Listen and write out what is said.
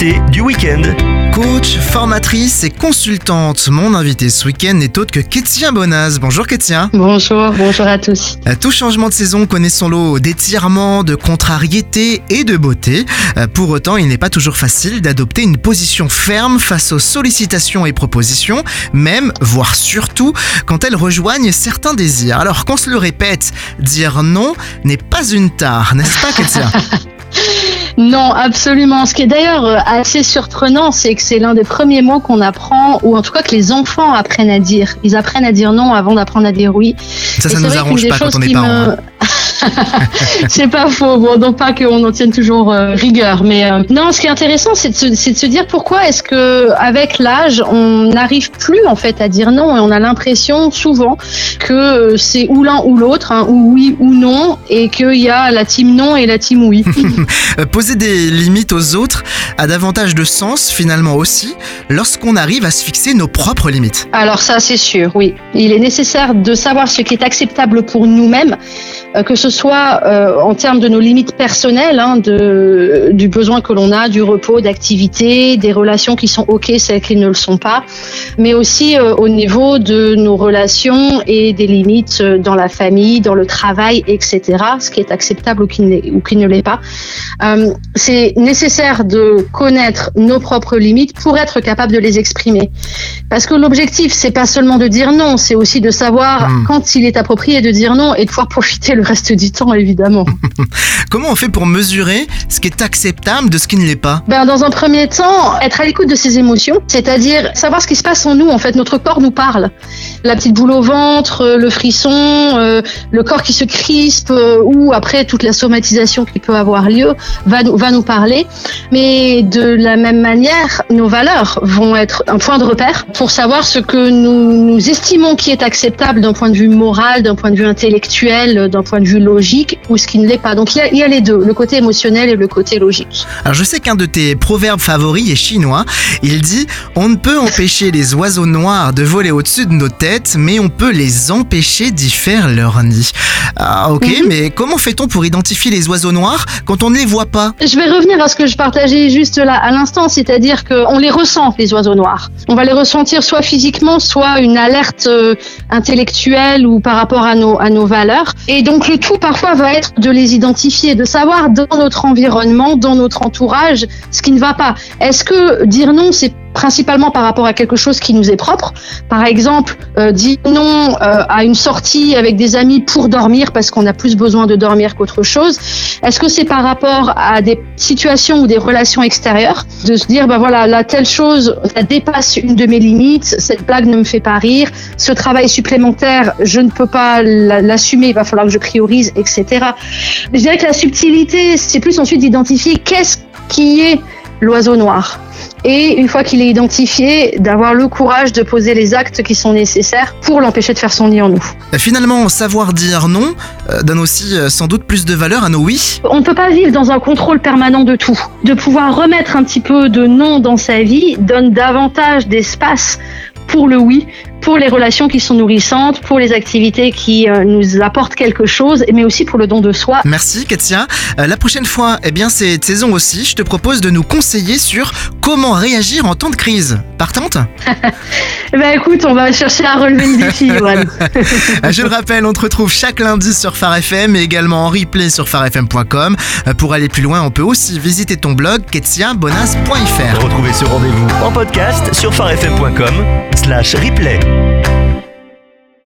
L'invité du week-end. Coach, formatrice et consultante. Mon invité ce week-end n'est autre que Kétia Bonaz. Bonjour Kétia. Bonjour, bonjour à tous. À tout changement de saison connaît son lot d'étirements, de contrariétés et de beauté. Euh, Pour autant, il n'est pas toujours facile d'adopter une position ferme face aux sollicitations et propositions, même, voire surtout, quand elles rejoignent certains désirs. Alors qu'on se le répète, dire non n'est pas une tare, n'est-ce pas Kétia Non, absolument. Ce qui est d'ailleurs euh, assez surprenant, c'est que c'est l'un des premiers mots qu'on apprend, ou en tout cas que les enfants apprennent à dire. Ils apprennent à dire non avant d'apprendre à dire oui. Ça, ça nous arrange pas quand on est me- hein. c'est pas faux. Bon, donc pas qu'on en tienne toujours euh, rigueur, mais euh, non. Ce qui est intéressant, c'est de, se- dire pourquoi est-ce que avec l'âge, on n'arrive plus en fait à dire non et on a l'impression souvent que euh, c'est ou l'un ou l'autre, hein, ou oui ou non, et qu'il y a la team non et la team oui. Poser des limites aux autres a davantage de sens finalement aussi lorsqu'on arrive à se fixer nos propres limites. Alors ça, c'est sûr, oui. Il est nécessaire de savoir ce qui est acceptable pour nous-mêmes, euh, que ce soit euh, en termes de nos limites personnelles, hein, de, du besoin que l'on a, du repos, d'activité, des relations qui sont OK, celles qui ne le sont pas, mais aussi euh, au niveau de nos relations et des limites dans la famille, dans le travail, etc., ce qui est acceptable ou qui, ne l'est pas. C'est nécessaire de connaître nos propres limites pour être capable de les exprimer. Parce que l'objectif, c'est pas seulement de dire non, c'est aussi de savoir Mm. quand il est approprié de dire non et de pouvoir profiter le reste du temps, évidemment. Comment on fait pour mesurer ce qui est acceptable de ce qui ne l'est pas? Ben, dans un premier temps, être à l'écoute de ses émotions, c'est-à-dire savoir ce qui se passe en nous. En fait, notre corps nous parle. La petite boule au ventre, euh, le frisson, euh, le corps qui se crispe, euh, ou après toute la somatisation qui peut avoir lieu, va va nous parler. Mais de la même manière, nos valeurs vont être un point de repère pour savoir ce que nous, nous estimons qui est acceptable d'un point de vue moral, d'un point de vue intellectuel, d'un point de vue logique, ou ce qui ne l'est pas. Donc il y, a, il y a les deux, le côté émotionnel et le côté logique. Alors je sais qu'un de tes proverbes favoris est chinois. Il dit On ne peut empêcher les oiseaux noirs de voler au-dessus de nos têtes, mais on peut les empêcher d'y faire leur nid. Ah ok, Mhm. mais comment fait-on pour identifier les oiseaux noirs quand on ne les voit pas? Je vais revenir à ce que je partageais juste là à l'instant, c'est-à-dire qu'on les ressent, les oiseaux noirs. On va les ressentir soit physiquement, soit une alerte euh, intellectuelle ou par rapport à nos, à nos valeurs. Et donc le tout parfois va être de les identifier, de savoir dans notre environnement, dans notre entourage, ce qui ne va pas. Est-ce que dire non, c'est principalement par rapport à quelque chose qui nous est propre. Par exemple, euh, dire non euh, à une sortie avec des amis pour dormir parce qu'on a plus besoin de dormir qu'autre chose. Est-ce que c'est par rapport à des situations ou des relations extérieures? De se dire bah voilà là telle chose ça dépasse une de mes limites, cette blague ne me fait pas rire, ce travail supplémentaire je ne peux pas la- l'assumer, il va falloir que je priorise, etc. Je dirais que la subtilité c'est plus ensuite d'identifier qu'est-ce qui est l'oiseau noir. Et une fois qu'il est identifié, d'avoir le courage de poser les actes qui sont nécessaires pour l'empêcher de faire son nid en nous. Finalement, savoir dire non euh, donne aussi euh, sans doute plus de valeur à nos oui. On ne peut pas vivre dans un contrôle permanent de tout. De pouvoir remettre un petit peu de non dans sa vie donne davantage d'espace pour le oui, pour les relations qui sont nourrissantes, pour les activités qui euh, nous apportent quelque chose, mais aussi pour le don de soi. Merci Katia. Euh, la prochaine fois, eh bien cette saison aussi, je te propose de nous conseiller sur comment réagir en temps de crise. Partante Eh ben écoute, on va chercher à relever le défi, Johan. Euh, Je le rappelle, on te retrouve chaque lundi sur Phare FM et également en replay sur pharefm.com. Euh, Pour aller plus loin, on peut aussi visiter ton blog ketiabonas.fr. Retrouvez ce rendez-vous en podcast sur farfm.com slash replay. you